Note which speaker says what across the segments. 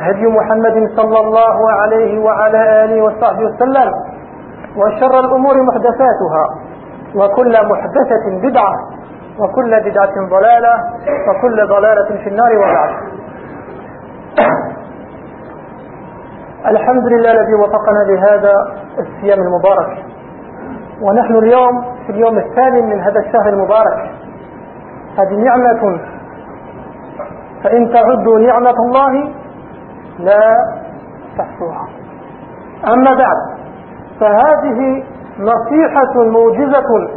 Speaker 1: هدي محمد صلى الله عليه وعلى آله وصحبه وسلم وشر الأمور محدثاتها وكل محدثة بدعة وكل بدعة ضلالة وكل ضلالة في النار وبعد. الحمد لله الذي وفقنا لهذا الصيام المبارك. ونحن اليوم في اليوم الثامن من هذا الشهر المبارك. هذه نعمة فإن تعدوا نعمة الله لا تحصوها أما بعد فهذه نصيحة موجزة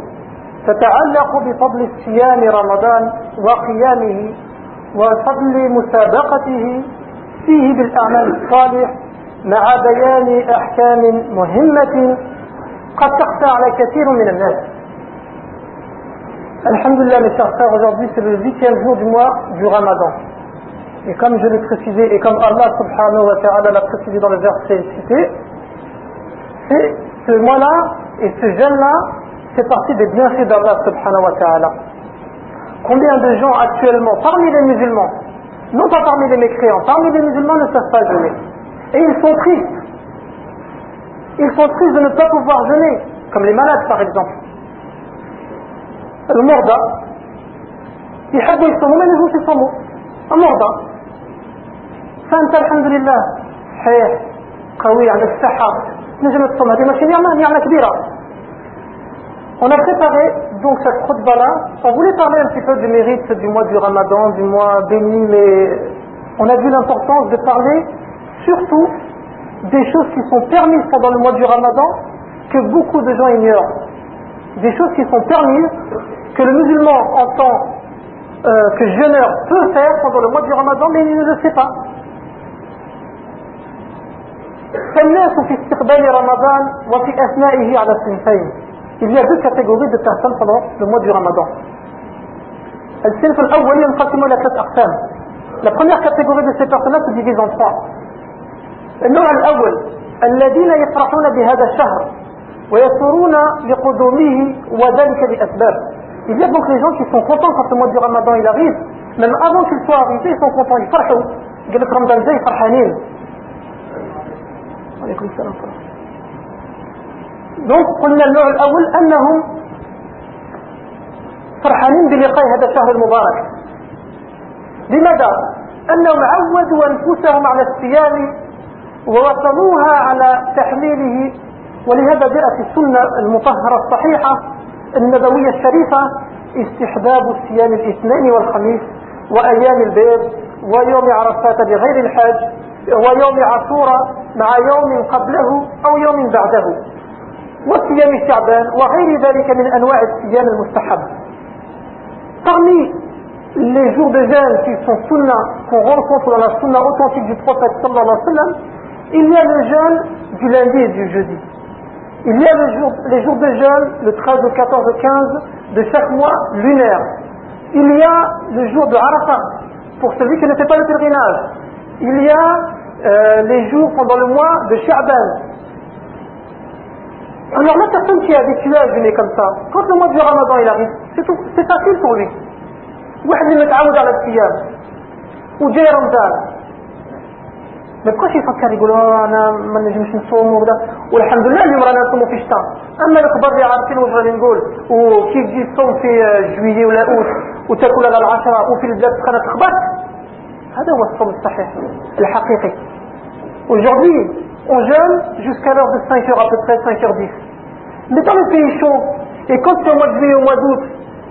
Speaker 1: تتعلق بفضل الصيام رمضان وقيامه وفضل مسابقته فيه بالأعمال الصالح مع بيان أحكام مهمة قد تخفى على كثير من الناس Alhamdulillah mes chers frères, aujourd'hui c'est le huitième jour du mois du Ramadan. Et comme je l'ai précisé, et comme Allah subhanahu wa ta'ala l'a précisé dans le verset cité, c'est ce mois-là et ce jeûne-là, c'est partie des bienfaits d'Allah subhanahu wa ta'ala. Combien de gens actuellement, parmi les musulmans, non pas parmi les mécréants, parmi les musulmans ne savent pas jeûner. Et ils sont tristes. Ils sont tristes de ne pas pouvoir jeûner, comme les malades par exemple. Le morda, ils sont mais les gens sont morts. Un morda, فانت الحمد لله صحيح قوي عندك الصحة نجم تصوم هذه ماشي نعمة نعمة كبيرة On a préparé donc cette khutbah-là. On voulait parler un petit peu du mérite du mois du Ramadan, du mois béni, mais on a vu l'importance de parler surtout des choses qui sont permises pendant le mois du Ramadan que beaucoup de gens ignorent. Des choses qui sont permises que le musulman en tant euh, que jeûneur peut faire pendant le mois du Ramadan, mais il ne le sait pas. فالناس في استقبال رمضان وفي أثنائه على الصنفين Il y a deux catégories de personnes pendant le mois du Ramadan. الصنف الأول ينقسم إلى ثلاث أقسام. La première catégorie de ces personnes-là se divise en trois. النوع الأول الذين يفرحون بهذا الشهر ويسرون لقدومه وذلك لأسباب. Il y a donc les gens qui sont contents quand le mois du Ramadan il arrive, même avant qu'il soit arrivé, ils sont contents, ils فرحوا. قال لك رمضان جاي فرحانين. عليكم السلام دونك قلنا النوع الأول أنهم فرحانين بلقاء هذا الشهر المبارك. لماذا؟ أنهم عودوا أنفسهم على الصيام ووصلوها على تحليله ولهذا جاءت السنة المطهرة الصحيحة النبوية الشريفة استحباب الصيام الاثنين والخميس وأيام البيض ويوم عرفات بغير الحاج. ويوم عاشوراء مع يوم قبله أو يوم بعده وصيام شعبان وغير ذلك من أنواع الصيام المستحب Parmi les jours de jeûne qui sont sunna, qu'on rencontre dans la sunna authentique du prophète sallallahu alayhi wa sallam, il y a le jeûne du lundi et du jeudi. Il y a le jour, les jours de jeûne, le 13, le 14, le 15 de chaque mois lunaire. Il y a le jour de Arafat, pour celui qui ne fait pas le pèlerinage. Il y a euh, les jours pendant le mois de Sha'ban. Alors la personne qui est habituée à jeûner comme ça, quand le mois du Ramadan il arrive, c'est facile pour lui. الصيام وجاي رمضان ما يبقاش يفكر يقول أنا ما نجمش نصوم وكذا والحمد لله اليوم رانا نصوموا في الشتاء اما الكبار اللي عارفين واش غادي نقول وكيف تجي تصوم في جويي ولا اوت وتاكل على العشره وفي البلاد سخانه تخبط هذا هو الصوم الصحيح الحقيقي Aujourd'hui, on jeûne jusqu'à l'heure de 5 heures à peu près, 5h10. Mais dans les pays chauds, et quand c'est au mois de juillet, au mois d'août,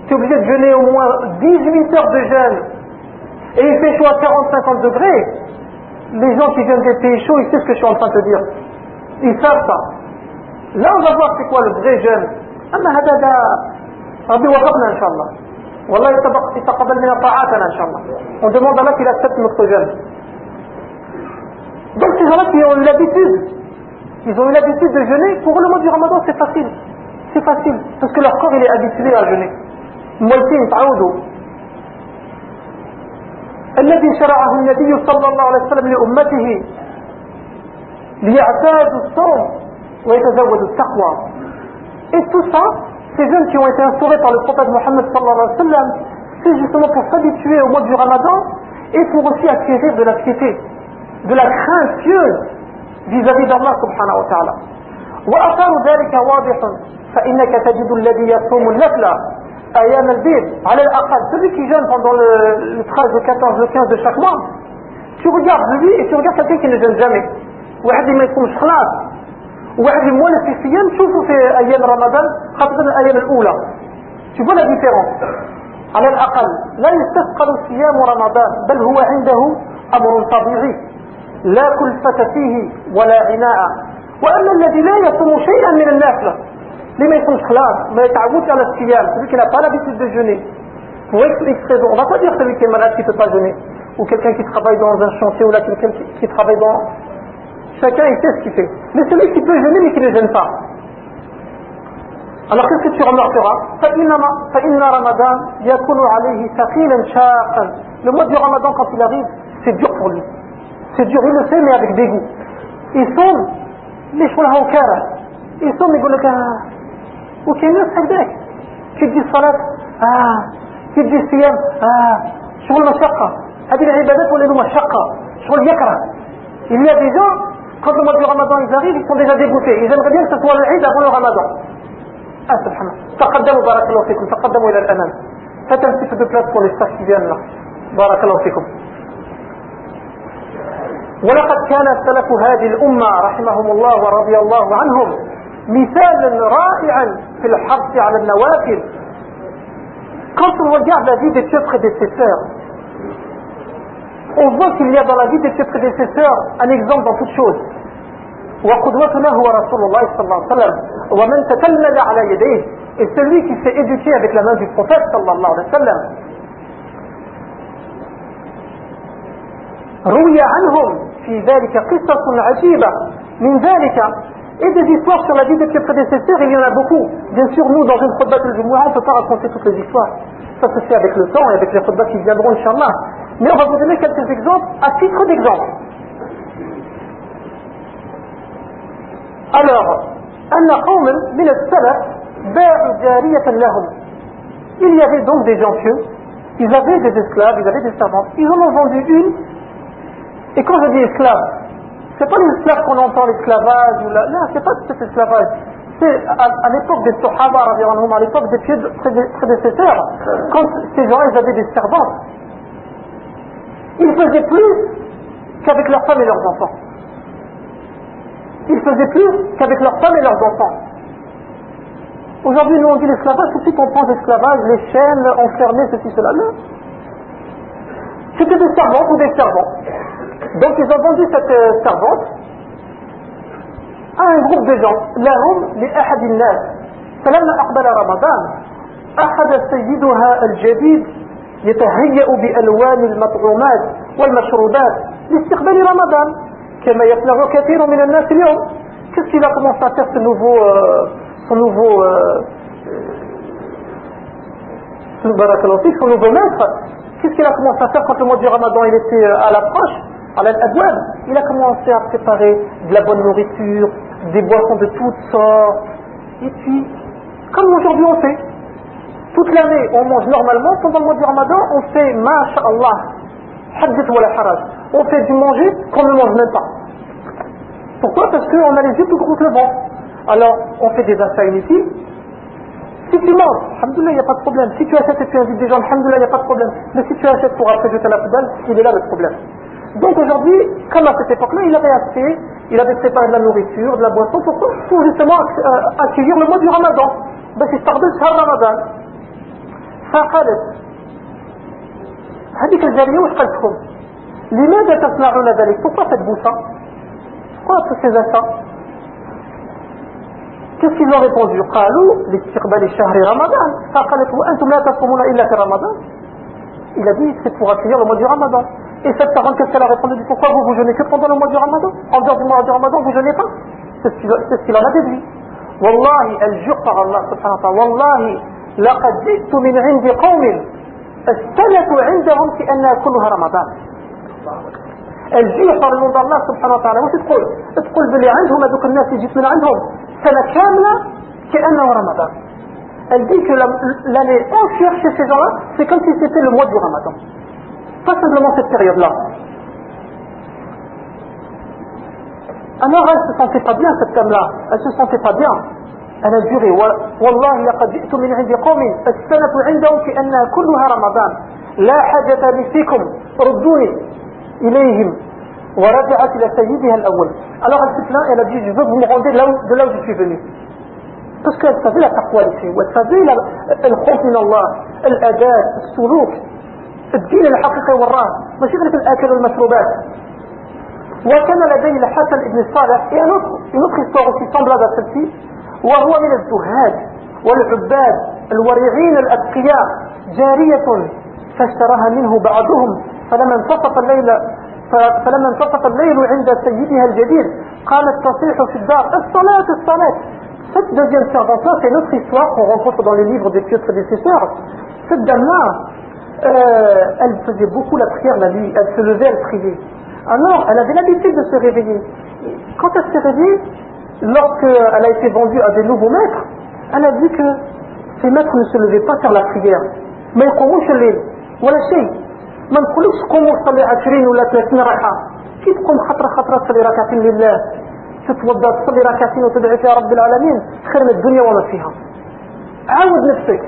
Speaker 1: tu es obligé de jeûner au moins 18 heures de jeûne, et il fait chaud à 40-50 degrés, les gens qui viennent des pays chauds, ils savent ce que je suis en train de te dire. Ils savent ça. Là, on va voir c'est quoi le vrai jeûne. أما هذا ده ربي وفقنا إن شاء الله. والله يتقبل منا طاعاتنا إن شاء الله. À Allah qu'il accepte notre jeûne. Donc ces gens-là qui ont l'habitude, ils ont eu l'habitude de jeûner, pour le mois du ramadan c'est facile. C'est facile, parce que leur corps il est habitué à jeûner. مولتين تعودوا الذي شرعه النبي صلى الله عليه وسلم لأمته ليعتادوا الصوم ويتزودوا التقوى Et tout ça, ces jeunes qui ont été instaurés par le prophète Mohammed sallallahu alayhi wa sallam, c'est justement pour s'habituer au mois du ramadan et pour aussi acquérir de la piété, de la crainte pieuse vis-à-vis d'Allah subhanahu wa ta'ala. وأثار ذلك واضح فإنك تجد الذي يصوم النفل أيام البيت على الأقل celui qui jeûne pendant le, le 13, le 14, le 15 de chaque mois tu regardes lui et tu regardes quelqu'un qui ne jeûne jamais واحد ما يكونش خلاص واحد المولى في الصيام شوفوا في أيام رمضان خاصة الأيام الأولى. شوفوا لا ديفيرونس على الأقل لا يستثقل صيام رمضان بل هو عنده أمر طبيعي. لا كلفة فيه ولا عناء وأما الذي لا يصوم شيئا من النافلة لما يصوم خلاص ما يتعودش على الصيام سيبك لا بالا بيت ديجوني هو اكسبريس اون فا دير سيبك مالاد كي تو با جوني ou quelqu'un qui travaille dans un chacun il sait ce qu'il fait mais celui qui peut jeûner mais qui ne jeûne pas alors qu'est-ce que tu remarqueras le mois du ramadan quand il arrive c'est dur pour lui c'est dur il le sait mais avec dégoût il صوم ليش ولا هو كاره يصوم يقول لك آه وكاين ناس هكذاك كي تجي الصلاة آه كي تجي الصيام آه شغل مشقة هذه العبادات ولا مشقة شغل يكره il y a des gens quand le mois du ramadan ils arrivent ils sont déjà dégoûtés ils aimeraient bien que ce soit le Eid avant le ramadan ah subhanallah تقدموا بارك الله فيكم تقدموا إلى الأمام faites un petit peu de place pour les staffs qui viennent là بارك الله فيكم ولقد كان سلف هذه الأمة رحمهم الله ورضي الله عنهم مثالا رائعا في الحرص على النوافل quand on regarde la vie des pieux prédécesseurs on voit qu'il y a dans la vie des pieux prédécesseurs un exemple dans toute chose وقدوتنا هو رسول الله صلى الله عليه وسلم ومن تتلمذ على يديه et celui qui s'est éduqué avec la صلى الله عليه وسلم روي عنهم في ذلك قصص عجيبة من ذلك et des histoires sur la vie de ses prédécesseurs, il y en a beaucoup. Bien sûr, nous, dans une khutbah du Jumu'ah, on ne peut pas raconter toutes les histoires. Ça se fait avec le temps et avec les khutbahs qui viendront, Inch'Allah. Mais on va vous donner quelques exemples à titre d'exemple. alors il y avait donc des gens pieux. Ils avaient des esclaves ils avaient des servantes ils en ont vendu une. Et quand je dis esclave c'est pas l'esclave qu'on entend l'esclavage ou la... non c'est pas cet esclavage. C'est à, à l'époque des Sahaba à l'époque des pieux prédécesseurs. Quand ces gens ils avaient des servantes ils faisaient plus qu'avec leurs femmes et leurs enfants Ils faisaient plus qu'avec leurs femmes et leurs enfants. Aujourd'hui, nous on dit l'esclavage, tout de suite on pense l'esclavage, les chaînes enfermées, ceci, cela. Non. C'était des servantes ou des servants. Donc ils ont vendu cette euh, servante à un groupe de gens لهم لأحد الناس فلما أقبل رمضان أخذ سيدها الجديد يتهيأ بألوان المطعومات والمشروبات لاستقبال رمضان Qu'est-ce qu'il a commencé à faire ce nouveau, euh, son nouveau, euh, euh, son nouveau maître? Qu'est-ce qu'il a commencé à faire quand le mois du Ramadan il était à l'approche, à l'adouane Il a commencé à préparer de la bonne nourriture, des boissons de toutes sortes. Et puis, comme aujourd'hui on fait, toute l'année on mange normalement, pendant le mois du Ramadan on fait, masha'Allah, hadith wa la On fait du manger qu'on ne mange même pas. Pourquoi Parce qu'on a les yeux tout gros le ventre. Alors, on fait des achats inutiles. Si tu manges, alhamdoulilah, il n'y a pas de problème. Si tu achètes et tu invites des gens, alhamdoulilah, il n'y a pas de problème. Mais si tu achètes pour après jeter la poubelle, il est là le problème. Donc aujourd'hui, comme à cette époque-là, il avait acheté, il avait préparé de la nourriture, de la boisson, pourquoi Pour justement euh, accueillir le mois du ramadan. بس يستقبل شهر رمضان فقالت هذيك الجارية واش قالت لكم لماذا تصنعون ذلك pourquoi faites-vous ça pourquoi tous ces achats qu'est-ce qu'ils ont répondu قالوا لاستقبال شهر رمضان فقالت وأنتم لا تصومون إلا في رمضان il a dit c'est pour accueillir le mois du ramadan Et cette parole, qu'est-ce qu'elle a répondu Pourquoi vous vous jeûnez que pendant le mois du ramadan En dehors du mois du ramadan, vous jeûnez pas C'est ce qu'il en a déduit. Jure par Allah subhanahu wa ta'ala, Wallahi, لقد جئت من عند قوم السنة عندهم كأنها كلها رمضان nom d'Allah subhanahu wa ta'ala واش تقول تقول بلي عندهم هذوك الناس اللي جيت من عندهم سنة كاملة كأنه رمضان elle dit que l'année entière chez ces gens-là c'est comme si c'était le mois du ramadan pas simplement cette période-là alors elle se sentait pas bien cette femme-là elle se sentait pas bien أنا جري والله لقد جئت من عند قوم السنة عندهم كأنها كلها رمضان لا حاجة لي فيكم ردوني إليهم ورجعت إلى سيدها الأول. ألغى السفلاء إلى جيجي زوج هم غوندي لو جو سي فوني، بس كانت فضيلة تقوى لشيء وتفضيلة الخوف من الله الآداب، السلوك الدين الحقيقي وراه ماشي غير الأكل والمشروبات. وكان لدي الحسن بن صالح ينطق ينطق الصوغ في صنبلة سلسي وهو من الزهاد والعباد الورعين الأتقياء جارية فاشتراها منه بعضهم فلما انتصف الليل فلما انتصف الليل عند سيدها الجديد قالت تصيح في الدار الصلاة الصلاة Cette deuxième servante-là, c'est notre histoire qu'on rencontre dans les livres des pieux prédécesseurs. Cette dame-là, euh, elle faisait beaucoup la prière la nuit, elle se levait, elle priait. Alors, elle avait l'habitude de se réveiller. Quand elle s'est réveillée, lorsqu'elle a été vendue à des nouveaux maîtres, elle a dit que ces maîtres ne se levaient pas faire la prière. Mais ils يقوموش الليل ولا شيء. ما نقولوش قوموا صلي عشرين ولا ثلاثين ركعة كي تقوم خطرة خطرة صلي ركعتين لله؟ تتوضأ تصلي ركعتين وتدعي فيها رب العالمين. خير من الدنيا وما فيها. عاود نفسك.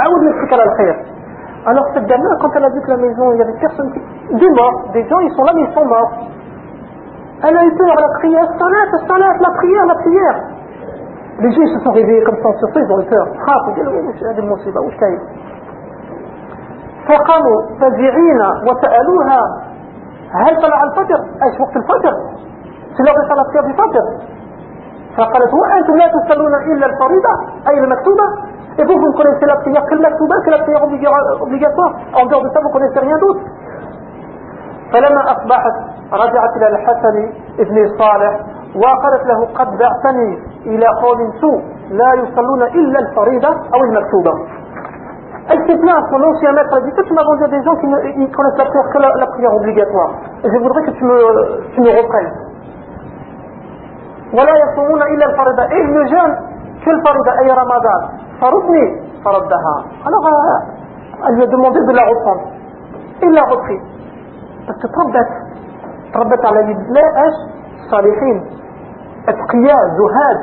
Speaker 1: عاود نفسك على الخير. أنا في الدمار كنت لا ديك لا ميزون يا ديك بيرسون دي مور دي جون يسون لا ميزون مور أنا يسون على القيام الصلاة الصلاة لا بخيار لا بخيار لي جون يسون ريفي كم سون سيرفيس دون كور خاف وش هذه المصيبة وش كاين فقاموا فزعين وسألوها هل طلع الفجر أيش وقت الفجر سلاغي صلاة في الفجر فقالت وأنتم لا تصلون إلا الفريضة أي المكتوبة Et vous, vous ne connaissez la prière que le maktuba, que la prière obligatoire. En dehors de ça, vous connaissez rien d'autre. فلما أصبحت رجعت إلى الحسن ابن صالح وقالت له قد بعثني إلى قوم سوء لا يصلون إلا الفريضة أو المكتوبة elle s'est Al-Fitna, son ancien maître, a dit que tu m'as vendu à des gens qui ne connaissent la prière que la, la, prière obligatoire. Et je voudrais que tu me, tu me reprennes. Voilà, Et il ne jeûne que le farida, et Ramadan. Faroudni, faraddaha. Alors, euh, elle lui a demandé de la reprendre. Il l'a repris. Parce que Trabbat, Trabbat à la Yidla, H, Salihin, Atqiya, Zuhad.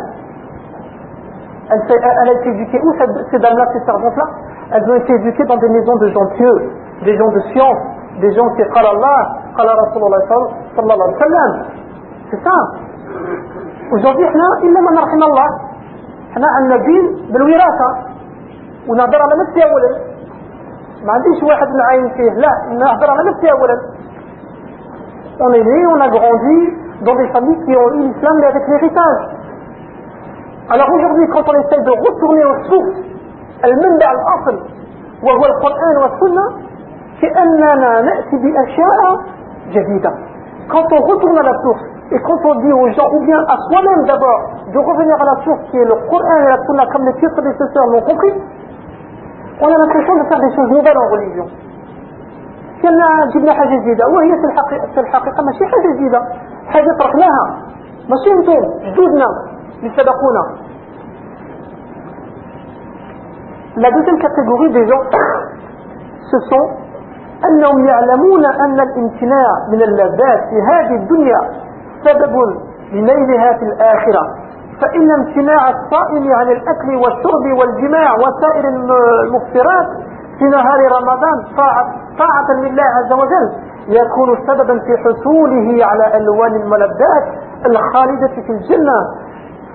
Speaker 1: Elle a été éduquée où ces dames-là, ces servantes-là? Elles ont été éduquées dans des maisons de gens pieux, des gens de science, des gens qui قال الله قال رسول الله صلى الله عليه وسلم C'est ça. Aujourd'hui, احنا إلا من رحم الله احنا عندنا دين بالوراثة ونهضر على نفسي أولا ما عنديش واحد نعاين فيه لا نهضر على نفسي أولا on est né, on a grandi dans des familles qui ont eu l'islam mais avec l'héritage. Alors aujourd'hui, quand on essaie de retourner aux sources, المنبع الأصل وهو القرآن والسنة كأننا نأتي بأشياء جديدة. Quand on retourne à la source et quand on dit aux gens, ou bien à soi-même d'abord, de revenir à la source qui est le Coran et la Sunna comme les pieux prédécesseurs l'ont compris, on a l'impression de faire des choses nouvelles en religion. كنا جبنا حاجة جديدة وهي في الحقيقة, في الحقيقة ماشي حاجة جديدة حاجة تركناها ماشي أنتم جدودنا اللي سبقونا La deuxième catégorie des gens, ce sont أنهم يعلمون أن الامتناع من اللذات في هذه الدنيا سبب لنيلها في الآخرة فإن امتناع الصائم عن الأكل والشرب والجماع وسائر المفطرات في نهار رمضان طاعة, طاعة لله عز وجل يكون سببا في حصوله على ألوان الملذات الخالدة في الجنة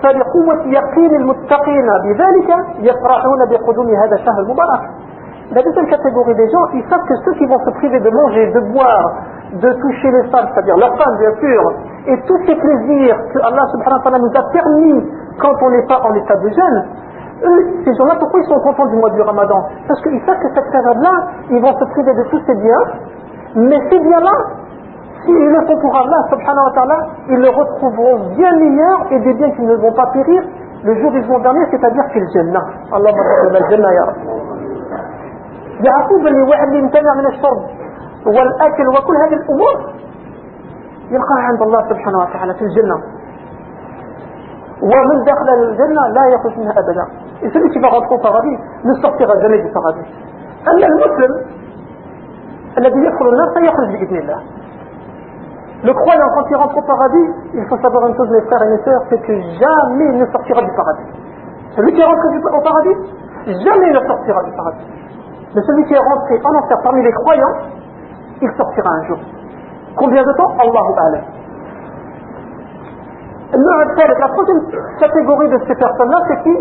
Speaker 1: فلقوة يقين المتقين بذلك يفرحون بقدوم هذا الشهر المبارك La deuxième catégorie des gens, ils savent que ceux qui vont se priver de manger, de boire, de toucher les femmes, c'est-à-dire leurs femmes bien sûr, et tous ces plaisirs que Allah subhanahu wa ta'ala nous a permis quand on n'est pas en état de jeûne, eux, ces gens-là, pourquoi ils sont contents du mois du ramadan Parce qu'ils savent que cette période-là, ils vont se priver de tous ces biens, Mais ces biens-là, s'ils le font pour Allah, subhanahu wa ta'ala, ils le retrouveront bien meilleur et des biens qui ne vont pas périr le jour du jour dernier, c'est-à-dire في الجنة. اللهم صل على الجنة يا رب. يعقوب اللي واحد اللي امتنع من الشرب والأكل وكل هذه الأمور يلقاها عند الله سبحانه وتعالى في الجنة ومن دخل الجنة لا يخرج منها أبدا Et celui qui va rentrer au paradis ne sortira jamais du paradis. أما المسلم الذي يدخل النار سيخرج بإذن الله. Le croyant, quand il rentre au paradis, il faut savoir une chose, mes frères et mes sœurs, c'est que jamais il ne sortira du paradis. Celui qui est rentré au paradis, jamais il ne sortira du paradis. Mais celui qui est rentré en enfer parmi les croyants, il sortira un jour. Combien de temps Allahu A'lam. النوع الثالث la troisième catégorie de ces personnes-là c'est qui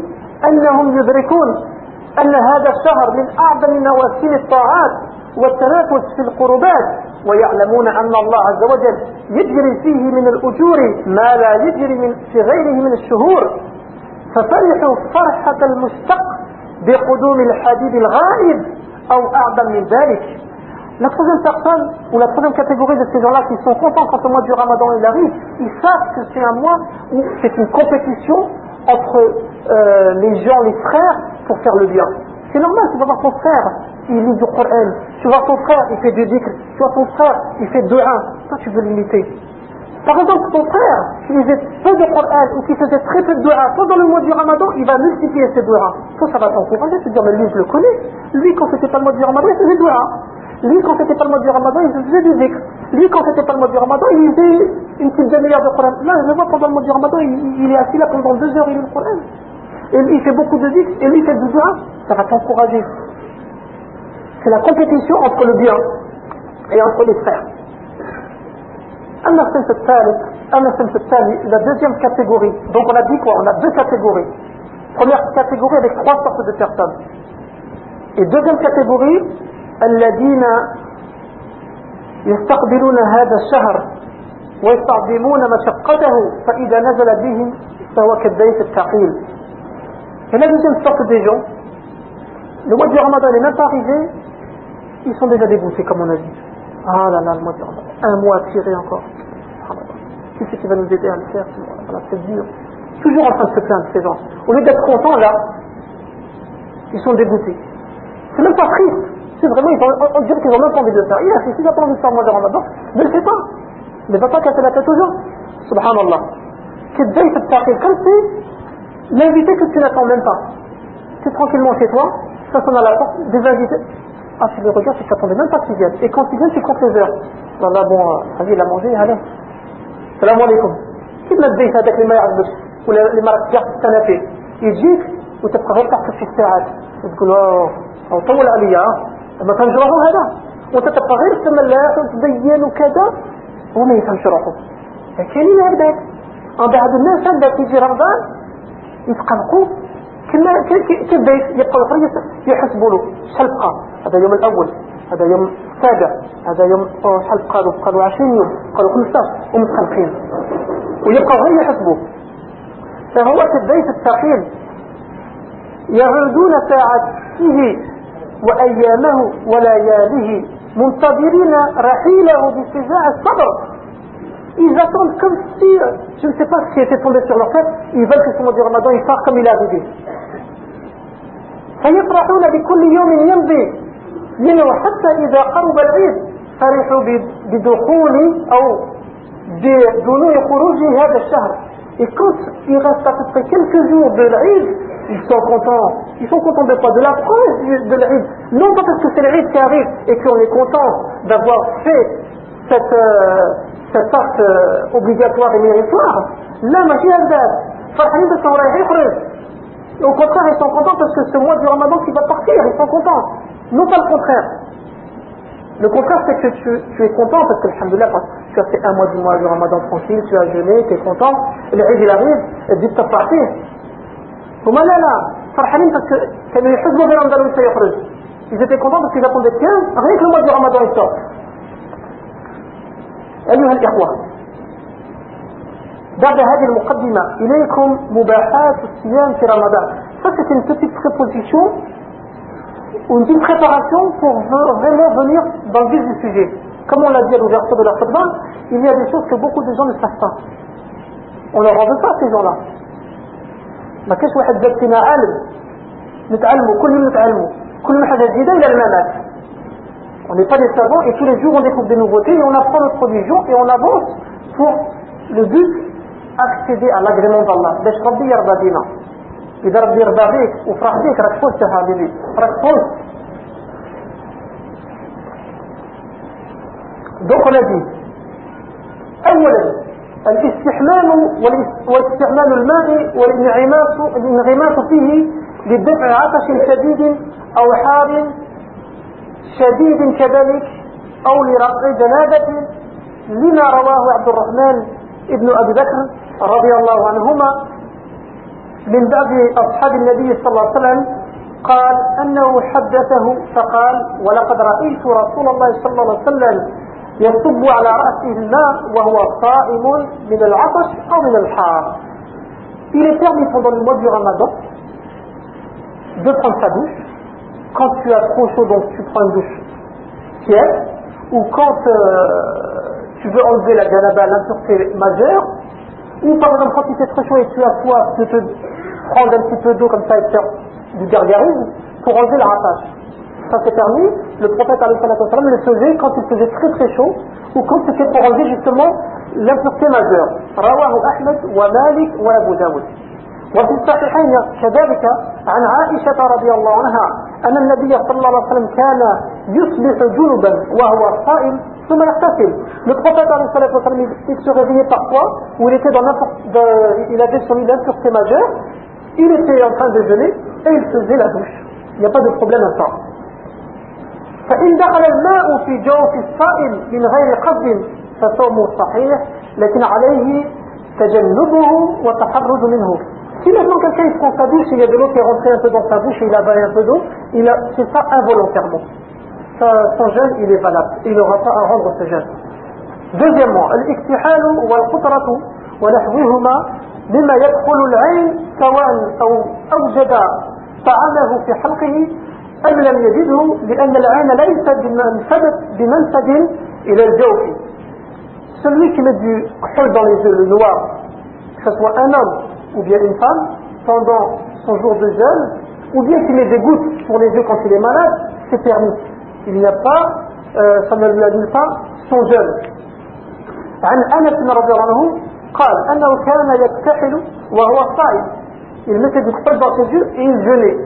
Speaker 1: أنهم يدركون أن هذا الشهر من أعظم مواسم الطاعات والتنافس في القربات ويعلمون أن الله عز وجل يجري فيه من الأجور ما لا يجري من في غيره من الشهور ففرحوا فرحة المشتق بقدوم الحبيب الغائب أو أعظم من ذلك La troisième personne, ou la troisième catégorie de ces gens-là qui sont contents quand le mois du ramadan il arrive, ils savent que c'est un mois où c'est une compétition entre euh, les gens, les frères, pour faire le bien. C'est normal, tu vas voir ton frère, il lit du Coran, tu vois ton frère, il fait du dhikr, tu vois ton frère, il fait deux 1 toi tu veux l'imiter. Par exemple, ton frère, qui lisait peu de Coran ou qui faisait très peu de dua pendant le mois du ramadan, il va multiplier ses dua. Toi, ça va t'encourager, tu te dire, mais lui, je le connais. Lui, quand c'était pas le mois du ramadan, il faisait dua. Lui, quand c'était pas le mois du ramadan, il faisait du zikr. Lui, quand c'était pas le mois du ramadan, il faisait une petite demi-heure de Coran. Là, je le vois pendant le mois du ramadan, il, est assis là pendant deux heures, il lit le Coran. Et lui, il fait beaucoup de zikr, et lui, il fait du dua. Ça va t'encourager C'est la compétition entre le bien et entre les frères. La deuxième catégorie. Donc on a dit quoi On a deux catégories. Première catégorie avec trois sortes de personnes. Et deuxième catégorie, الذين يستقبلون هذا الشهر ويستعظمون مشقته فإذا نزل بهم فهو كالبيت الثقيل Et la deuxième sorte des gens, le mois du Ramadan n'est même pas arrivé, ils sont déjà dégoûtés comme on a dit. Ah là là, le mois Ramadan, un mois à tirer encore. Qui c'est qui va nous aider à le faire C'est dur. Toujours en train de se plaindre ces gens. Au lieu d'être contents là, ils sont dégoûtés. C'est même pas triste. C'est vraiment, on, dirait qu'ils n'ont même pas envie de le faire. Il a si tu pas envie de faire le mois de Ramadan, ne le fais pas. Ne va pas casser la tête aux gens. Subhanallah. C'est bien cette partie comme c'est l'invité que tu n'attends même pas. Tu es tranquillement chez toi, ça sonne à la porte, des invités. Ah, tu le regardes, tu t'attendais même pas qu'ils viennent. Et quand ils viennent, tu comptes les heures. là, bon, euh, vas-il il a mangé, allez. Salam alaikum. ما تبيت هذاك اللي ما يعجبش ولا اللي ما ركزش في السنة يجيك وتبقى غير تحت في الساعات وتقول أو طول عليا ما فهمش روحه هذا وانت تبقى غير تملاح وتبين وكذا وما يفهمش روحه كاينين هكذاك بعد الناس عندها تيجي رمضان يتقلقوا كما كيبدا يبقى غير يحسبوا له بقى هذا يوم الأول هذا يوم السابع هذا يوم له بقى له 20 يوم له 15 ومتخلقين ويبقى غير يحسبوا فهو البيت الثقيل يعودون ساعته وأيامه ولياله منتظرين رحيله بشجاع الصبر. ils attendent comme si, je ne sais pas ce qui était tombé sur leur tête, ils veulent que ce mois du ramadan il part comme il est arrivé. فيفرحون بكل يوم يمضي منه حتى إذا قرب العيد فرحوا بدخول أو بدنو خروج هذا الشهر. Et quand il reste à peu près quelques jours de l'Aïd, ils sont contents. Ils sont contents de quoi De l'approche de l'Aïd. Non pas parce que c'est l'Aïd qui arrive et qu'on est content d'avoir fait cette, euh, cet acte euh, obligatoire et méritoire. Là, ma fille au contraire, ils sont contents parce que ce mois du ramadan qui va partir, ils sont contents. Non pas le contraire. Le contraire, c'est que tu, es content parce que, alhamdoulilah, tu as fait un mois du mois du ramadan tranquille, tu as jeûné, tu es content. Le Eid, il arrive, et dit de partir. Ils étaient contents parce qu'ils attendaient que rien que le mois du ramadan il sort. بعد هذه المقدمة إليكم مباحات الصيام في رمضان ça c'est une petite préposition ou une petite préparation pour vraiment venir dans le vif du sujet comme on l'a dit à l'ouverture de la khutbah, il y a des choses que beaucoup de gens ne savent pas. On leur en veut pas ces gens-là. ما كاش واحد جاب فينا عالم نتعلموا كل يوم نتعلموا كل حاجة جديدة إلى الممات On n'est pas des savants et tous les jours on découvre des nouveautés et on apprend notre religion et on avance pour le but accéder à l'agrément d'Allah باش ربي يرضى بينا إذا ربي يرضى بيك وفرح بيك راك فزت يا حبيبي. راك فزت. a dit أولا الاستحمام واستعمال الماء والانغماس الانغماس فيه لدفع عطش شديد أو حار شديد كذلك أو لرفع جنابة لما رواه عبد الرحمن ابن أبي بكر رضي الله عنهما من بعض أصحاب النبي صلى الله عليه وسلم قال أنه حدثه فقال ولقد رأيت رسول الله صلى الله عليه وسلم يصب على رأسه الماء وهو صائم من العطش أو من الحار Il est permis pendant le mois du ramadan de prendre sa douche. Quand tu as trop chaud, donc tu prends une douche tiède. Ou quand euh, tu veux enlever la janaba, l'impureté majeure. Ou par exemple quand il fait très chaud et tu as soif, tu peux prendre un petit peu d'eau comme ça et faire du gargarisme pour enlever la rattache. ça s'est permis, le prophète le faisait quand il faisait très très chaud ou quand c'était pour enlever justement l'impureté majeure. رواه أحمد ومالك وأبو داود وفي الصحيحين كذلك عن عائشة رضي الله عنها أن النبي صلى الله عليه وسلم كان يصبح جنبا وهو صائم. Le prophète il se réveillait parfois où il était dans n'importe, il avait son l'impureté majeure, il était en train de jeûner et il faisait la douche. Il n'y a pas de problème à ça. فإن دخل الماء في جوف الصائم من غير قصد فصومه صحيح لكن عليه تجنبه والتحرز منه Si maintenant quelqu'un prend sa bouche et il y a de l'eau qui est rentrée un peu dans sa bouche et il a avalé un peu d'eau, il a, c'est ça involontairement. Son jeûne, il est valable. Il n'aura pas à rendre ce jeûne. Deuxièmement, الاكتحال والقطرة ونحوهما مما يدخل العين سواء أو أوجد طعامه في حلقه أم لم يجده لأن العين ليست بمنفذ إلى الجوف celui qui met du khol dans les yeux, le noir, que ce soit un homme ou bien une femme, pendant son jour de jeûne, ou bien qu'il met des gouttes pour les yeux quand il est malade, c'est permis. Il n'y a pas, euh, ça ne lui annule pas son jeûne. عن أنس رضي الله عنه قال أنه كان يكتحل وهو صائم. Yeux et il jeûnait.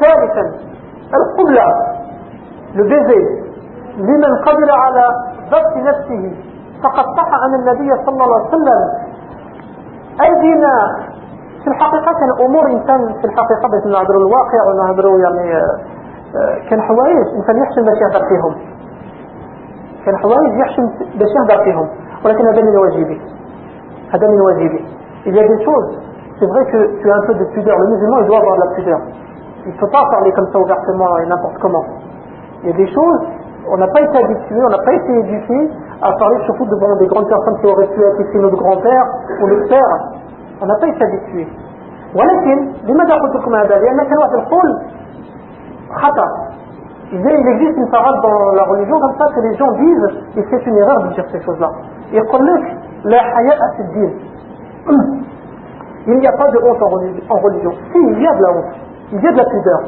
Speaker 1: ثالثا القبلة baiser. لمن قدر على ضبط نفسه. فقد صح عن النبي صلى الله عليه وسلم. أيدينا في الحقيقة كان أمور إنسان في الحقيقة بس نهضروا الواقع ونهضروا يعني كان حوايج إنسان يحشم باش يهضر فيهم كان حوايج يحشم باش يهضر فيهم ولكن هذا من واجبي هذا من واجبي Il y a des choses, c'est vrai que tu as un peu de pudeur, le musulman il doit avoir de la pudeur. Il ne faut pas parler comme ça ouvertement et n'importe comment. Il y a des choses, on n'a pas été habitué, on n'a pas été éduqué à parler surtout devant des grandes personnes qui auraient pu être ici notre grand-père ou notre père. On n'a pas été habitué. ولكن لماذا قلت لكم هذا؟ لأن كان واحد القول خطأ. Il existe une parole dans la religion comme ça que les gens disent, et c'est une erreur de dire ces choses-là. يقول لك لا حياء في الدين. Il n'y a pas de honte en religion. Si, il y a de la honte. يجيب لك pudeur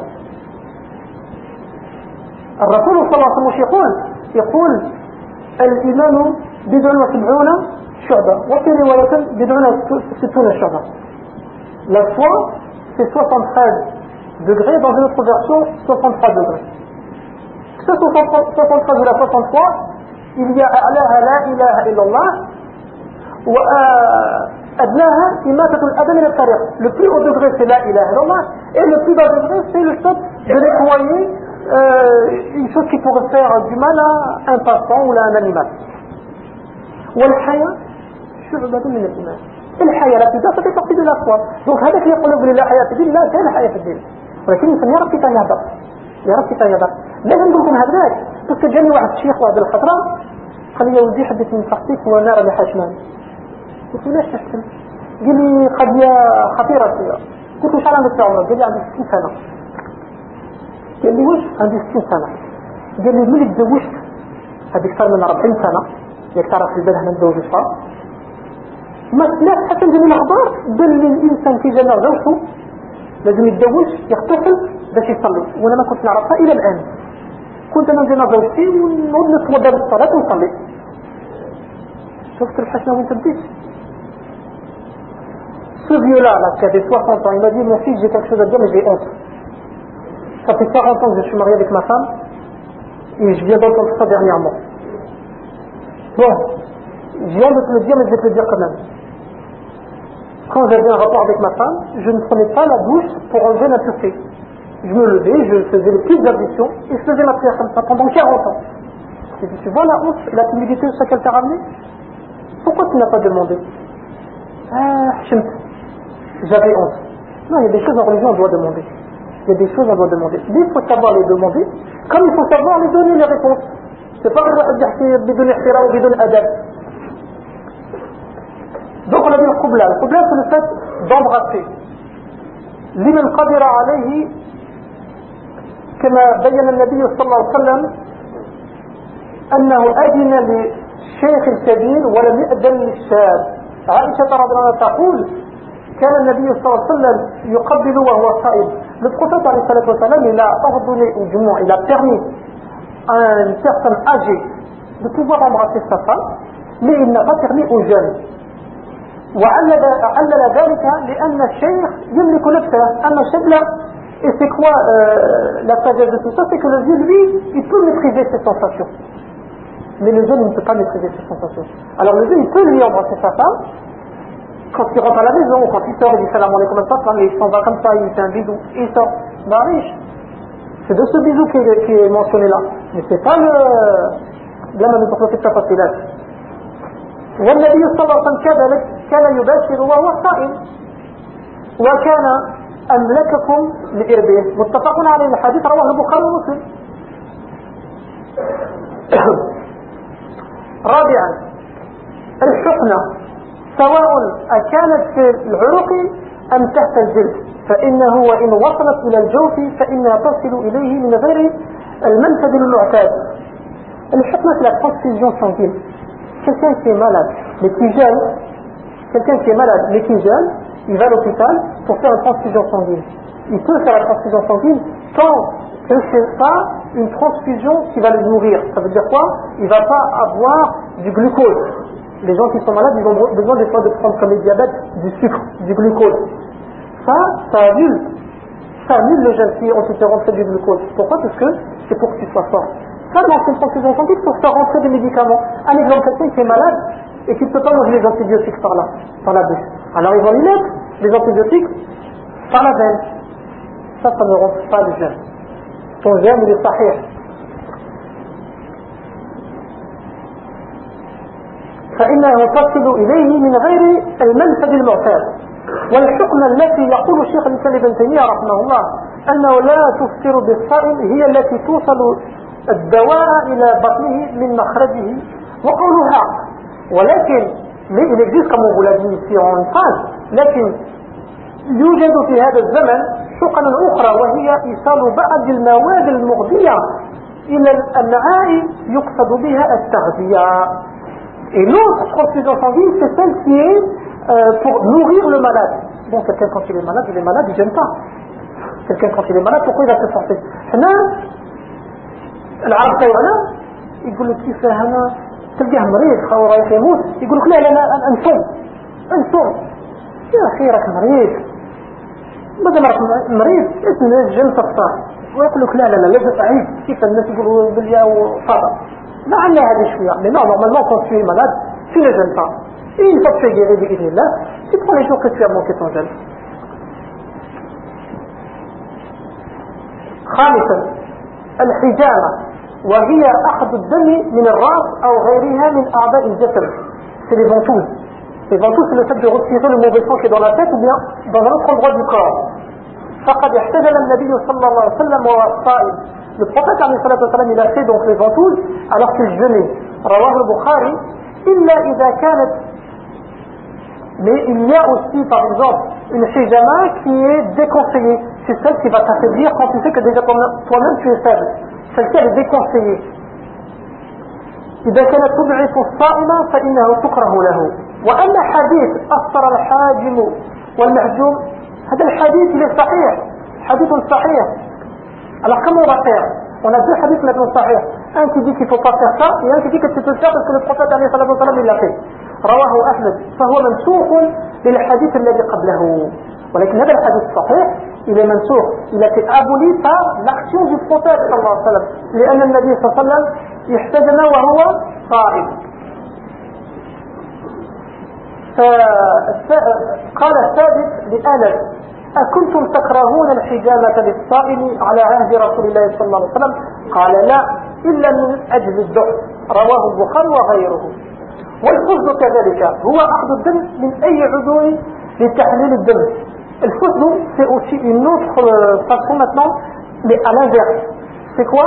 Speaker 1: الرسول صلى الله عليه وسلم يقول يقول الإيمان بضع وسبعون شعبة وفي رواية بضع وستون شعبة la foi c'est 73 degrés dans une autre version 63 degrés ce 73 ou la 63 il y a أعلاها لا إله إلا الله أدناها إماتة الأذى من الطريق le plus haut degré c'est la ilaha illallah et le plus bas degré c'est le fait de nettoyer euh, une chose qui pourrait faire du mal à un passant ou à un animal والحياة شعبة من الإيمان الحياة لا تزال فتي تقصد إلى أقوى دونك هذاك يقول لك لا حياة في الدين لا كان حياة في الدين ولكن كيف يهدر يعرف كيف يهدر لازم نقول لكم هذاك بس جاني واحد الشيخ واحد الخطرة قال لي يا ولدي حبيت نصحتك ونار لحشمان قلت له ليش تحكم قال لي قضية خطيرة فيها قلت له شحال عندك عمرك قال لي عندي 60 سنة. قال لي واش؟ عندي 60 سنة. قال لي ملي تزوجت هذه أكثر من 40 سنة. ياك تعرف في البلد هنا نتزوجوش ما لا حتى من الأخبار بل الإنسان في جنة زوجته لازم يتزوج يغتسل باش يصلي وأنا ما كنت نعرفها إلى الان كنت أنا نجي زوجتي ونوض نتوضا بالصلاه ونصلي شفت الحسنه وين تبديت Ce vieux-là, là, qui avait 60 ans, il m'a dit, mon fils, j'ai quelque chose à dire, mais j'ai honte. Ça fait 40 ans que je suis marié avec ma femme, et je viens d'entendre ça dernièrement. Bon, je viens de te le dire, mais je vais te le dire quand même. quand j'avais un rapport avec ma femme, je ne prenais pas la douche pour enlever l'impureté. Je me levais, je faisais les petites ablutions et je faisais ma prière comme ça pendant 40 ans. Et tu vois la honte la timidité sur laquelle t'a ramené? Pourquoi tu n'as pas demandé? Ah, j'avais honte. Non, il y a des choses en religion, on doit demander. Il y a des choses, on doit demander. Il faut savoir les demander, comme il faut savoir les donner les réponses. C'est pas euh, donner ou. Donc on a vu le Qubla. Le Qubla, c'est le fait d'embrasser. L'imam Qadira alayhi, كما بين النبي صلى الله عليه وسلم أنه أذن للشيخ الكبير ولم يأذن للشاب عائشة رضي الله عنها تقول كان النبي صلى الله عليه وسلم يقبل وهو صائم للقصود عليه الصلاة والسلام إلى أفضل الجموع إلى ترمي أن تحسن أجي لتوفر عمرة السفر لأن فترمي أجل وعلل ذلك لأن الشيخ يملك نفسه أما الشاب لا Et c'est quoi euh, la sagesse de tout ça C'est que le vieux, lui, il peut maîtriser ses sensations. Mais le jeune, il ne peut pas maîtriser ses sensations. Alors le jeune, il peut lui embrasser sa femme. Quand il rentre à la maison, quand il sort, il dit salam alaikum al mais il s'en va comme ça, il fait un bisou, il sort. Bah riche. C'est de ce bisou qui est, qui est mentionné là. Mais c'est pas le... Là, même pour le fait de là. والنبي صلى الله عليه وسلم كذلك كان يباشر وهو صائم وكان أملككم لإربه. متفق عليه الحديث رواه البخاري ومسلم. رابعا الحقنة سواء أكانت في العنق أم تحت الجلد. فإنه وإن وصلت إلى الجوف فإنها تصل إليه من غير المنفذ المعتاد. الحقنة لا transfusion sanguine quelqu'un qui est malade. Quelqu'un qui est malade mais qui gêne il va à l'hôpital pour faire une transfusion sanguine. Il peut faire la transfusion sanguine tant que ce n'est pas une transfusion qui va le nourrir. Ça veut dire quoi? Il ne va pas avoir du glucose. Les gens qui sont malades, ils ont besoin des fois de prendre comme les diabètes du sucre, du glucose. Ça, ça annule. Ça annule le gène si on se fait rentrer du glucose. Pourquoi? Parce que c'est pour que tu sois fort. Ça, dans une transfusion sanguine, pour faire rentrer des médicaments. Un exemple, quelqu'un qui est malade, et qui ne peut pas manger les antibiotiques par là, par la bouche. Alors ils vont lui mettre les antibiotiques par la veine. Ça, ça ne rend pas le germe. Ton germe, il est sahih. فإنه تصل إليه من غير المنفذ المعتاد والحكم التي يقول الشيخ الإسلام ابن تيمية رحمه الله أنه لا تفطر بالصائم هي التي توصل الدواء إلى بطنه من مخرجه وقولها ولكن il existe comme on vous l'a dit ici en phrase لكن يوجد في هذا الزمن حقن أخرى وهي إيصال بعض المواد المغذية إلى الأمعاء يقصد بها التغذية Et l'autre transfusion sanguine, c'est celle qui est euh, pour nourrir le malade. Bon, quelqu'un quand il est malade, il est malade, il ne gêne pas. Quelqu'un quand il est malade, pourquoi il va se forcer العرب تاعنا يقول لك كيف هنا تلقاه مريض خاو رايح يموت يقول لك لا لا لا انصوم انصوم يا أخي راك مريض. بدل راك مريض؟ اسم الجن تفطر ويقول لك لا لا لا لازم عيب كيف الناس يقولوا باليا وفطر لعل هذا شوية. mais non normalement quand tu es malade tu ne jeûnes pas et es guéri بإذن الله؟ tu prends les jours que tu as manqué ton خامسا الحجامة وهي أخذ الدم من الرأس أو غيرها من أعضاء الجسد c'est les ventouses les ventouses c'est le fait de retirer le mauvais sang qui est dans la tête ou bien dans un autre endroit du corps فقد احتجل النبي صلى الله عليه وسلم وهو صائم le prophète عليه الصلاة والسلام il a fait donc les ventouses alors qu'il jeûnait رواه البخاري إلا إذا كانت mais il y a aussi par exemple une hijama qui est déconseillée c'est celle qui va t'affaiblir quand tu sais que déjà toi-même tu es faible فلتهدي كرسيك إذا كانت تضعف الصائم فإنه تكره له. وأما حديث أثر الحاجم والمهجوم هذا الحديث ليس صحيح. حديث صحيح. على كم رقيق ونزل حديث لكن صحيح. أنت ديك في الطاقة يعني أنت ديك في الطاقة في الطاقة عليه الصلاة والسلام إلا رواه أحمد فهو منسوخ للحديث الذي قبله. ولكن هذا الحديث صحيح est منسوخ aboli par l'action du prophète صلى الله عليه وسلم لأن النبي صلى الله عليه وسلم يحتجم وهو صائم. فقال الثابت لآنس أكنتم تكرهون الحجامة للصائم على عهد رسول الله صلى الله عليه وسلم؟ قال لا إلا من أجل الدعم رواه البخاري وغيره. والفزد كذلك هو أخذ الدم من أي عضو لتحليل الدم؟ Et le fausse c'est aussi une autre euh, façon maintenant, mais à l'inverse. C'est quoi?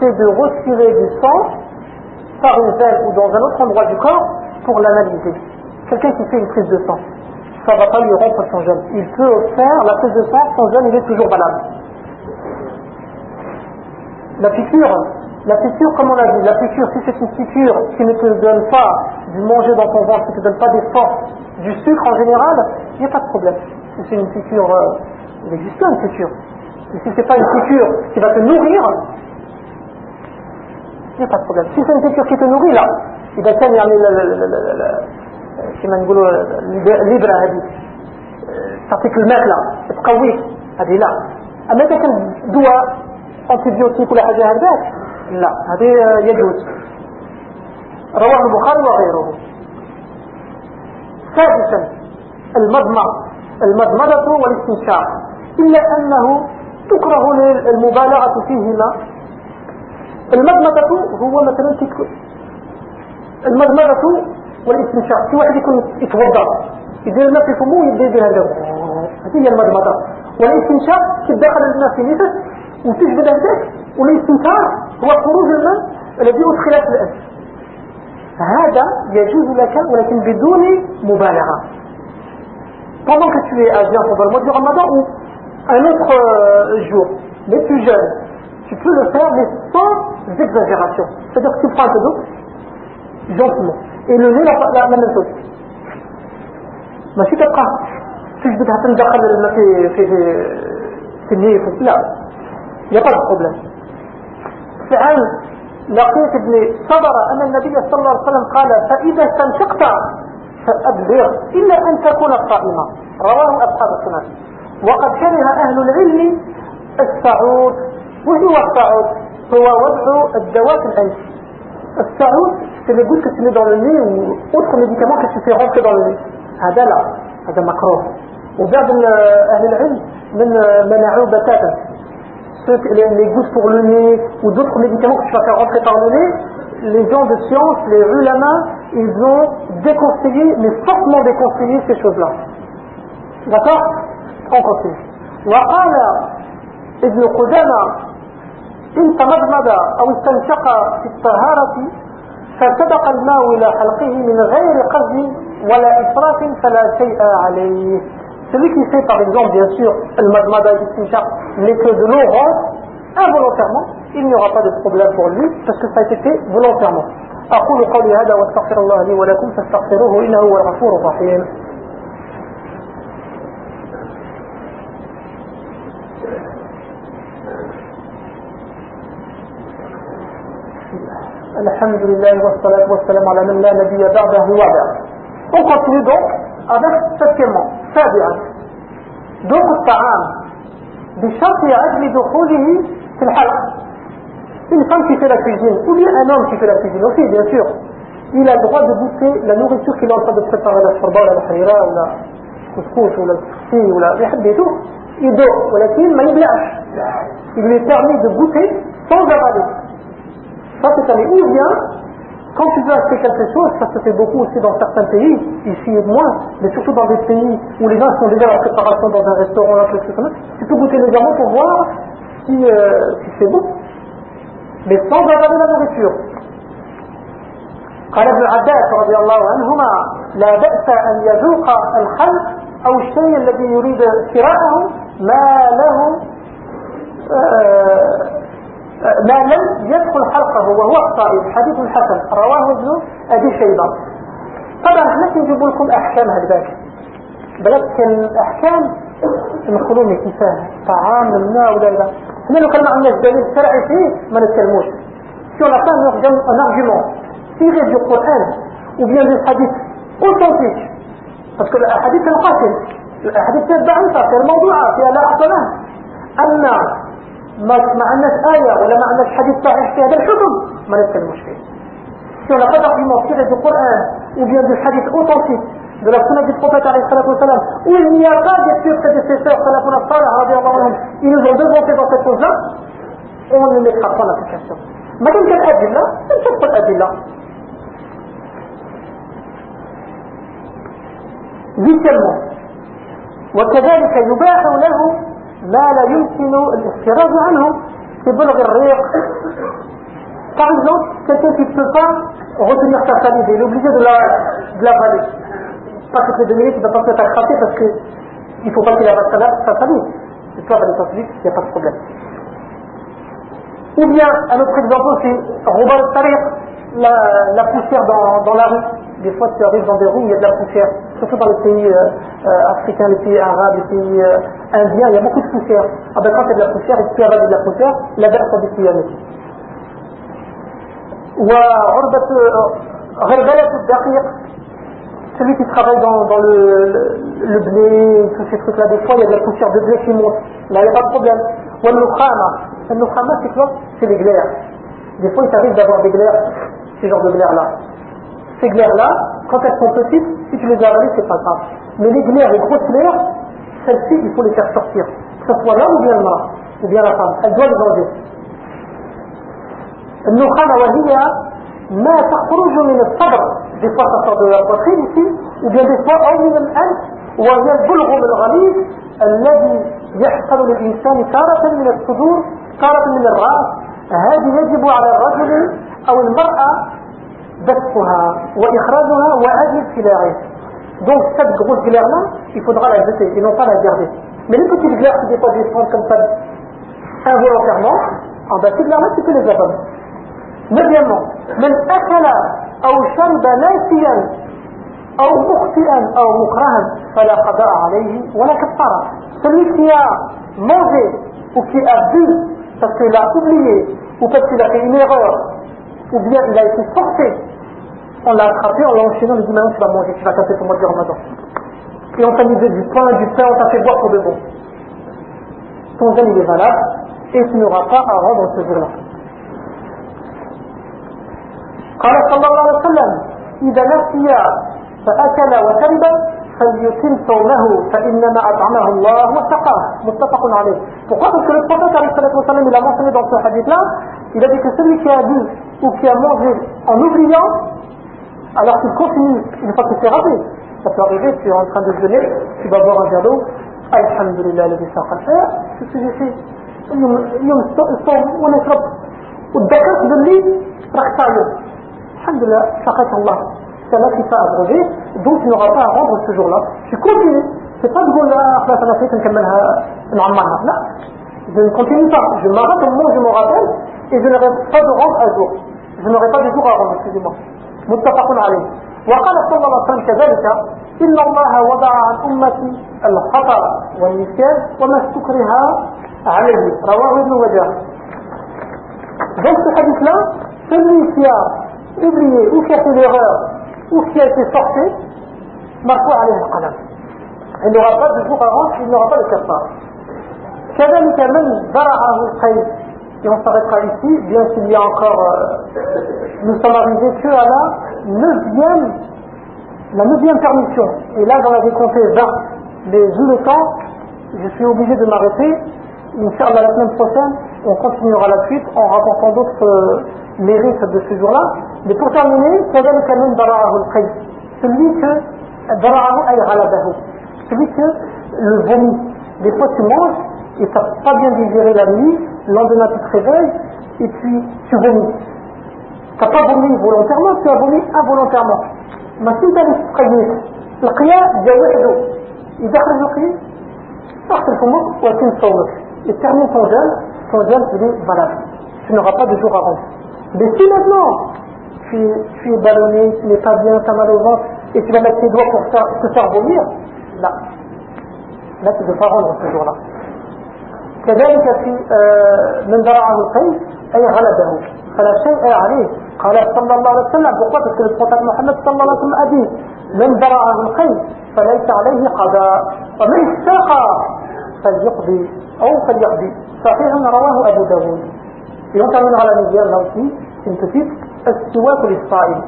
Speaker 1: C'est de retirer du sang par une veine ou dans un autre endroit du corps pour l'analyser. Quelqu'un qui fait une prise de sang, ça ne va pas lui rompre son jeûne. Il peut faire la prise de sang, son jeûne, il est toujours valable. La piqûre, la piqûre, comme on l'a dit, la piqûre, si c'est une piqûre qui ne te donne pas du manger dans ton ventre, qui ne te donne pas des forces, du sucre en général, il n'y a pas de problème. Si c'est une piqûre, euh, il existe une piqûre. Et si c'est pas une piqûre qui va te nourrir, il n'y a pas de problème. Si c'est une piqûre qui te nourrit, là, إذا كان يعني كما نقولوا الإبرة هذه تعطيك الماكلة تقويك هذه لا أما إذا كان دواء أنتيبيوتيك ولا حاجة هكذاك لا هذه يجوز رواه البخاري وغيره سادسا المضمض المضمضة والاستنشاق إلا أنه تكره المبالغة فيهما. المضمضة هو مثلا المضمضة والاستنشاق في واحد يكون يتوضأ يدير الماء في فمه ويبدا يدير هذا هذه هي المضمضة. والاستنشاق كيدخل الماء في نفس وتجبد هذاك والاستنشاق هو خروج الماء الذي أدخل في الأنف هذا يجوز لك ولكن بدون مبالغة. pendant que tu es à bien pendant le mois du ramadan ou un autre euh, jour mais tu jeûnes tu peux le faire mais sans exagération c'est à dire que tu prends un peu d'eau gentiment et le nez la, la, la même chose ماشي تبقى تجبد حتى ندخل الماء في في في النية لا il n'y a pas de problème فعن لقيت ابن صبر أن النبي صلى الله عليه وسلم قال فإذا استنشقت فأبلغ إلا أن تكون صائما رواه أصحاب السنن وقد كره أهل العلم السعود وهو السعود هو وضع الدواء في الأنف السعود c'est le goût que tu mets dans le nez ou autre médicament que tu fais rentrer dans le nez هذا لا هذا مكروه وبعض أهل العلم من منعوه بتاتا les, gouttes pour le nez ou d'autres médicaments que tu vas faire rentrer par le nez, les gens de science, les ulama, ils ont déconseillé, mais fortement déconseillé ces choses-là. D'accord On continue. وقال ابن قدامة إن تمضمض أو استنشق في الطهارة فسبق الماء إلى حلقه من غير قصد ولا إسراف فلا شيء عليه Celui qui fait par exemple, bien sûr, le madmada mais que de l'eau rentre involontairement, il n'y aura pas de problème pour lui parce que ça a été fait volontairement. أقول قولي هذا واستغفر الله لي ولكم فاستغفروه إنه هو الغفور الرحيم. الحمد لله والصلاة والسلام على من لا نبي بعده وبعد On continue donc avec septièmement سابعا ذوق الطعام بشرط عدم دخوله في الحلق. une femme qui fait la cuisine, ou bien un homme qui fait la cuisine aussi, bien sûr, il a le droit de goûter la nourriture qu'il est en train de préparer, la shorba, la lahira, ou la couscous, ou la tsi, ou la et tout. Il dort, ou la Il lui est permis de goûter sans avaler. Ça, c'est un Ou bien, quand tu veux acheter quelque chose, ça se fait beaucoup aussi dans certains pays, ici et moins, mais surtout dans des pays où les gens sont déjà à la préparation dans un restaurant, là, quelque comme ça, tu peux goûter légèrement pour voir si, euh, si c'est bon. Avaler la nourriture. قال ابن عباس رضي الله عنهما لا بأس أن يذوق الخلق أو الشيء الذي يريد شراءه ما له ما لم يدخل حلقه وهو الصائم حديث حسن رواه ابن أبي شيبة. طبعا إحنا نجيب لكم أحكام هكذاك. بلد الأحكام نخلوهم كفاية طعام ممنوع ولا لا. لو كان ما عندناش دليل شرعي فيه ما نتكلموش si on n'a pas un argument tiré du Coran ou bien des hadiths authentiques parce que الحديث القاتل الحديث الضعيفة في الموضوعة فيها لا أحسنها أما ما ما عندناش آية ولا ما عندناش حديث صحيح في هذا الحكم ما نتكلمش فيه si on n'a pas d'argument tiré du Coran ou bien du hadith authentique de la sunna du prophète où il n'y a pas purs prédécesseurs salafun as-salih ils nous ont devancé dans cette chose-là on ne mettra pas l'application ما كان كان أدلة نشوف الأدلة Huitièmement وكذلك يباح له ما لا يمكن الاحتراز عنه كبلغ الريق Par exemple, quelqu'un qui ne peut pas retenir sa salive, il est obligé de la, de la valer. Pas toutes les deux minutes, il ne va pas se faire craquer parce qu'il ne faut pas qu'il avale sa salive. Il peut avaler sa salive, il n'y a pas de problème. Ou bien, un autre exemple, c'est Robert Tariq, la, la poussière dans, dans, la rue. Des fois, tu arrives dans des rues, il y a de la poussière. Surtout dans les pays euh, euh, africains, les pays arabes, les pays euh, indiens, il y a beaucoup de poussière. Ah ben quand il y a de la poussière, et que tu avales de la poussière, la bête a des aussi. وعربة غربلة الدقيق celui qui travaille dans, dans le, le, le, blé, tous ces trucs-là, des fois il y a de la poussière de blé qui monte. Là, il n'y a pas de problème. Ou le Le nukhama, c'est quoi C'est les glaires. Des fois, il t'arrive d'avoir des glaires, ces genres de glaires-là. Ces glaires-là, quand elles sont petites, si tu les as avalées, c'est pas grave. Mais les glaires, les grosses glaires, celles-ci, il faut les faire sortir. Que ce soit l'homme ou bien le mari, ou bien la femme. Elle doit les enlever. النخامة وهي ما تخرج من الصدر des fois ça sort de la poitrine ici ou bien des fois أو من الأنف وهي البلغم الغليظ الذي يحصل للإنسان تارة من الصدور تارة من الرأس هذه يجب على الرجل أو المرأة دفها وإخراجها وعدم ابتلاعه Donc cette grosse glaire-là, il faudra la jeter et non pas la garder. Mais les petites glaires qui des fois descendent comme ça involontairement, en bas ces glaires-là, tu peux les avaler. Neuvièmement, من أكل أو شرب ناسيا أو مخطئا أو مكرها فلا قضاء عليه ولا كفارة. Celui qui a mangé ou qui a bu parce qu'il a oublié ou parce qu'il a fait une erreur ou bien il a été forcé on l'a attrapé, on l'a enchaîné, on lui dit maintenant tu vas manger, tu vas casser ton mois du ramadan. Et on t'a mis du pain, du pain, on t'a fait boire pour de bon. Ton jeûne il est valable et tu n'auras pas à rendre ce jour-là. قال صلى الله عليه وسلم إذا نسي فأكل وشرب فليتم صومه فإنما أطعمه الله وسقاه متفق عليه Pourquoi Parce que le prophète il a mentionné dans ce hadith-là, il a dit que celui qui a bu ou qui a mangé en oubliant, alors qu'il continue une fois qu'il s'est rappelé, ça peut arriver, tu es en train de jeûner, tu vas boire un verre d'eau, Alhamdulillah, le dessin faire, c'est ce que j'ai fait. يوم الصوم ونشرب والذكر باللي راح تعمل سقاك الله ça là qui pas abrogé, donc tu n'auras pas à rendre ce jour-là. Tu continues. C'est pas de dire là, خلاص أنا فيت نكملها نعمرها. لا. Je ne continue pas. Je m'arrête au moment où je me rappelle et je n'aurai pas de rendre à jour. Je n'aurai pas de jour à rendre, excusez-moi. متفق عليه. وقال صلى الله عليه وسلم كذلك إن الله وضع عن أمتي الخطأ والنسيان وما استكره عليه رواه ابن وجاه Donc ce hadith-là, celui qui a oublié ou qui a fait l'erreur ou qui a été forcé, marqué عليه القلم. Il n'aura pas de jour à rendre, il n'aura pas de kafar. كذلك من برعه القيد et on s'arrêtera ici, bien qu'il y a encore, euh, nous sommes arrivés que à la neuvième, la neuvième permission. Et là, j'en avais compté 20. Mais vu le temps, je suis obligé de m'arrêter. Inch'Allah, la semaine prochaine, on continuera la suite en rapportant d'autres euh, mérites de ce jour-là. Mais pour terminer, كذلك من برعه القيد. Celui que برعه أي غلبه. Celui que le vomi. Des fois, tu manges et tu n'as pas bien digéré la nuit, le lendemain tu te réveilles et puis tu vomis. Tu n'as pas vomi volontairement, tu as vomi involontairement. ما كنت مستقيم القياء جاء وحده يدخل القياء تحت الفمك ويتم صومك يترمي ton jeûne ton jeûne il est valable tu n'auras pas de jour à rendre. Mais si maintenant, tu, tu es ballonné, tu n'es pas bien, tu as mal au ventre, et tu vas mettre tes doigts pour faire, te faire vomir, là, là tu ne peux pas rendre ce jour-là. كذلك في من ذرعه القيس أي غلبه فلا شيء عليه قال صلى الله عليه وسلم le prophète Mohammed صلى الله عليه وسلم dit من ذرعه القيس فليس عليه قضاء ومن استاقى فليقضي أو فليقضي صحيح رواه أبو داود la médiane là aussi c'est une petite السواك للصائم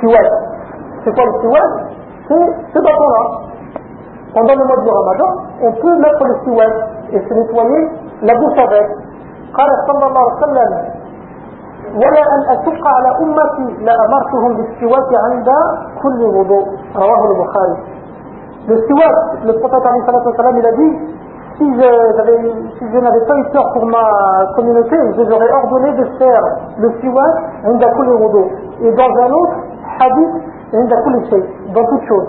Speaker 1: siwak c'est quoi le siwak c'est ce bâton-là pendant le mois du ramadan on peut mettre le siwak et se nettoyer la bouche avec قال صلى الله عليه وسلم ولا أن أشق على أمتي لأمرتهم بالسواك عند كل وضوء رواه البخاري le siwak le prophète عليه الصلاة والسلام il a dit si je, si je n'avais pas eu peur pour ma communauté, je leur ai ordonné de faire le siwak عند كل وضوء et dans un autre hadith عند كل شيء dans toute chose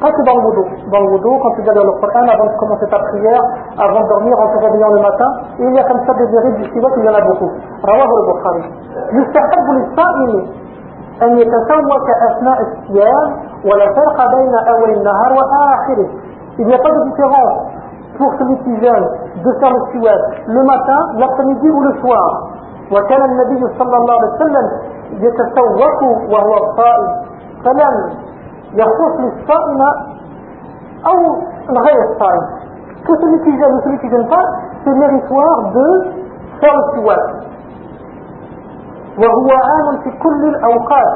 Speaker 1: pas que dans le wudu. Dans le wudu, quand tu vas lire le Coran, avant de commencer ta prière, avant de dormir, en te réveillant le matin, et il y a comme ça des mérites du siwak, il y en a beaucoup. رواه البخاري. يستحب للصائم أن يتسوك أثناء الصيام ولا فرق بين أول النهار وآخره. Il n'y a pas de différence pour celui qui jeûne de faire le siwak le matin, l'après-midi ou le soir. وكان النبي صلى الله عليه وسلم يتسوك وهو صائم فلم يخص للصائم أو غير الصائم que celui qui gêne ou celui qui gêne pas c'est méritoire de faire le siwak وهو عام في كل الأوقات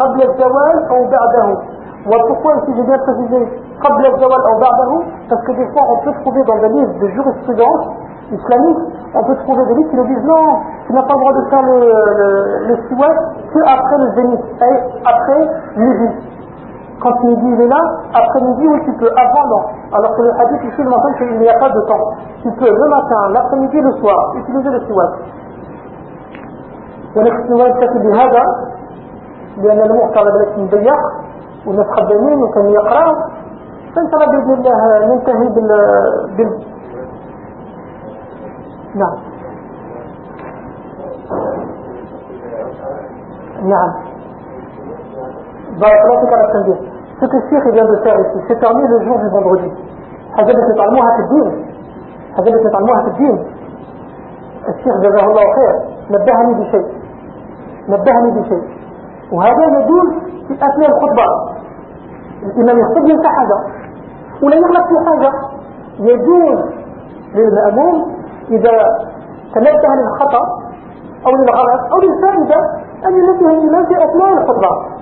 Speaker 1: قبل الزوال أو بعده وpourquoi ici j'ai bien précisé قبل الزوال أو بعده parce que des fois on peut trouver dans des livres de jurisprudence islamique on peut trouver des livres qui nous disent non tu n'as pas le droit de faire le, le, le siwak que après le zénith et après midi Quand midi il est là, après-midi, oui, tu peux, avant non. Alors que le hadith ici, il mentionne qu'il n'y a pas de temps. Tu peux le matin, l'après-midi, le soir, utiliser le siwak. والاختلاف بهذا لأن المعتر بدأت مضيق ونتقدمين وكان يقرأ فإن شاء الله بإذن الله ننتهي بال... بال... نعم. نعم. بارك الله فيك على التنبيه. que Cheikh vient de faire ici, c'est terminé le jour du vendredi. حاجة بتتعلموها في الدين. حاجة بتتعلموها في الدين. الشيخ جزاه الله خير. نبهني بشيء. نبهني بشيء. وهذا يدل في أثناء الخطبة الإمام يخطب ينسى حاجة ولا يغلق في حاجة يجوز للمأموم إذا تنبه للخطأ أو للغلط أو للفائدة أن ينبه الإمام في أثناء الخطبة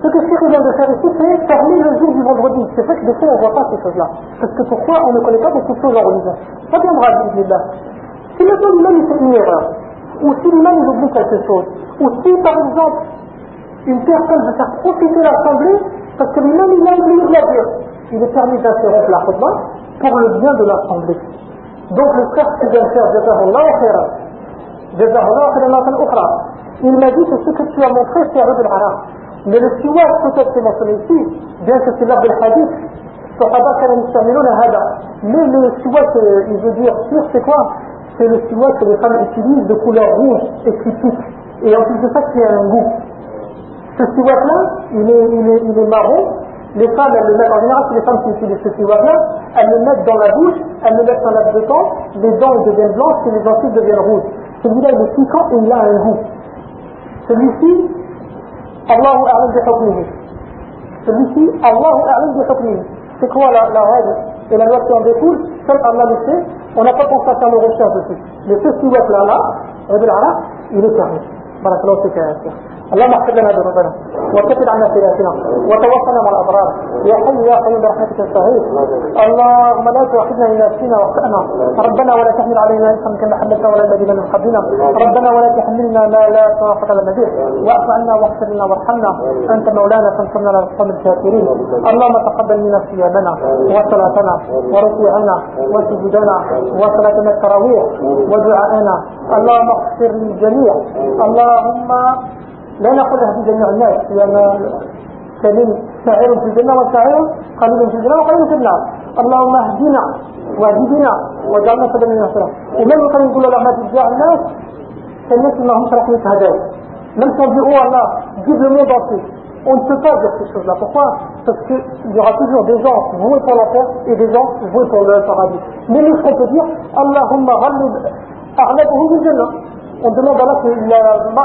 Speaker 1: Ce que Cheikh vient de faire ici, c'est fermer le jour du vendredi. C'est vrai que des fois, on ne voit pas ces choses-là. Parce que pourquoi on ne connaît pas beaucoup de choses en religion Ça viendra, là. Si maintenant l'imam il fait une erreur, ou si l'imam il oublie quelque chose, ou si par exemple, une personne veut faire profiter l'assemblée, parce que l'imam il a oublié de la dire, il est permis d'interrompre la khutbah pour le bien de l'assemblée. Donc le frère qui vient de faire Jazahullah khairan, Jazahullah khairan il m'a dit que ce que tu as montré c'est Rud al-Arab. Mais le siwak peut-être c'est mentionné ici, bien que c'est l'art de hadith, الصحابة كانوا يستعملون هذا mais le siwak il veut dire sûr c'est quoi c'est le siwak que les femmes utilisent de couleur rouge et qui pique et en plus de ça qui a un goût Ce siwak-là, il est, il, est, marron. Les femmes, elles le mettent, en général, si les femmes qui utilisent ce siwak-là, elles le mettent dans la bouche, elles le mettent un laps de temps, les dents deviennent blanches et les gencives deviennent rouges. Celui-là, il est piquant et il a un goût. Celui-ci, Allahu A'lam bi hukmihi. Celui-ci, Allahu A'lam bi hukmihi. C'est quoi la, règle et la loi qui en découle? Seul Allah le sait, on n'a pas pensé à faire nos recherches dessus. Mais ce siwak-là, là, là, il est fermé. Voilà, c'est clair. اللهم اغفر لنا ذنوبنا وكفر عنا سيئاتنا وتوفنا مع الأبرار. يا حي يا قيوم برحمتك الصغير اللهم لا تؤاخذنا ان نسينا واخطأنا. ربنا ولا تحمل علينا اسما كما حملتنا ولا الذين من قبلنا. ربنا ولا تحملنا ما لا طاقة لنا به. واعف عنا واغفر لنا وارحمنا. أنت مولانا فانصرنا على القوم الكافرين. اللهم تقبل منا صيامنا وصلاتنا وركوعنا وسجودنا وصلاتنا التراويح ودعاءنا. اللهم اغفر للجميع. اللهم لا نقول في جميع الناس لأن سليم سعير في الجنة وسعير قليل في الجنة وقليل في النار اللهم اهدنا واهدنا وجعلنا سبب من نصرة ومن يقول يقول الله ما تجاه الناس سنت ما هم شرح لك هداية من تنبئوا الله جيب لهم يضاطي On ne peut pas dire ces choses-là. Pourquoi Parce qu'il y aura toujours des gens voués pour la terre et des gens voués pour le paradis. Mais nous, ce qu'on peut dire, Allahumma ghalib, arnabuhu bi jannah. On demande à Allah que la,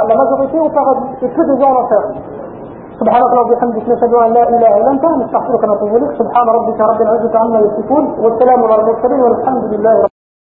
Speaker 1: la majorité au paradis et que des gens en enfer سبحانك اللهم وبحمدك نشهد أن لا إله إلا أنت نستغفرك ونتوب إليك. سبحان ربك رب العزة عما يصفون والسلام على المرسلين والحمد لله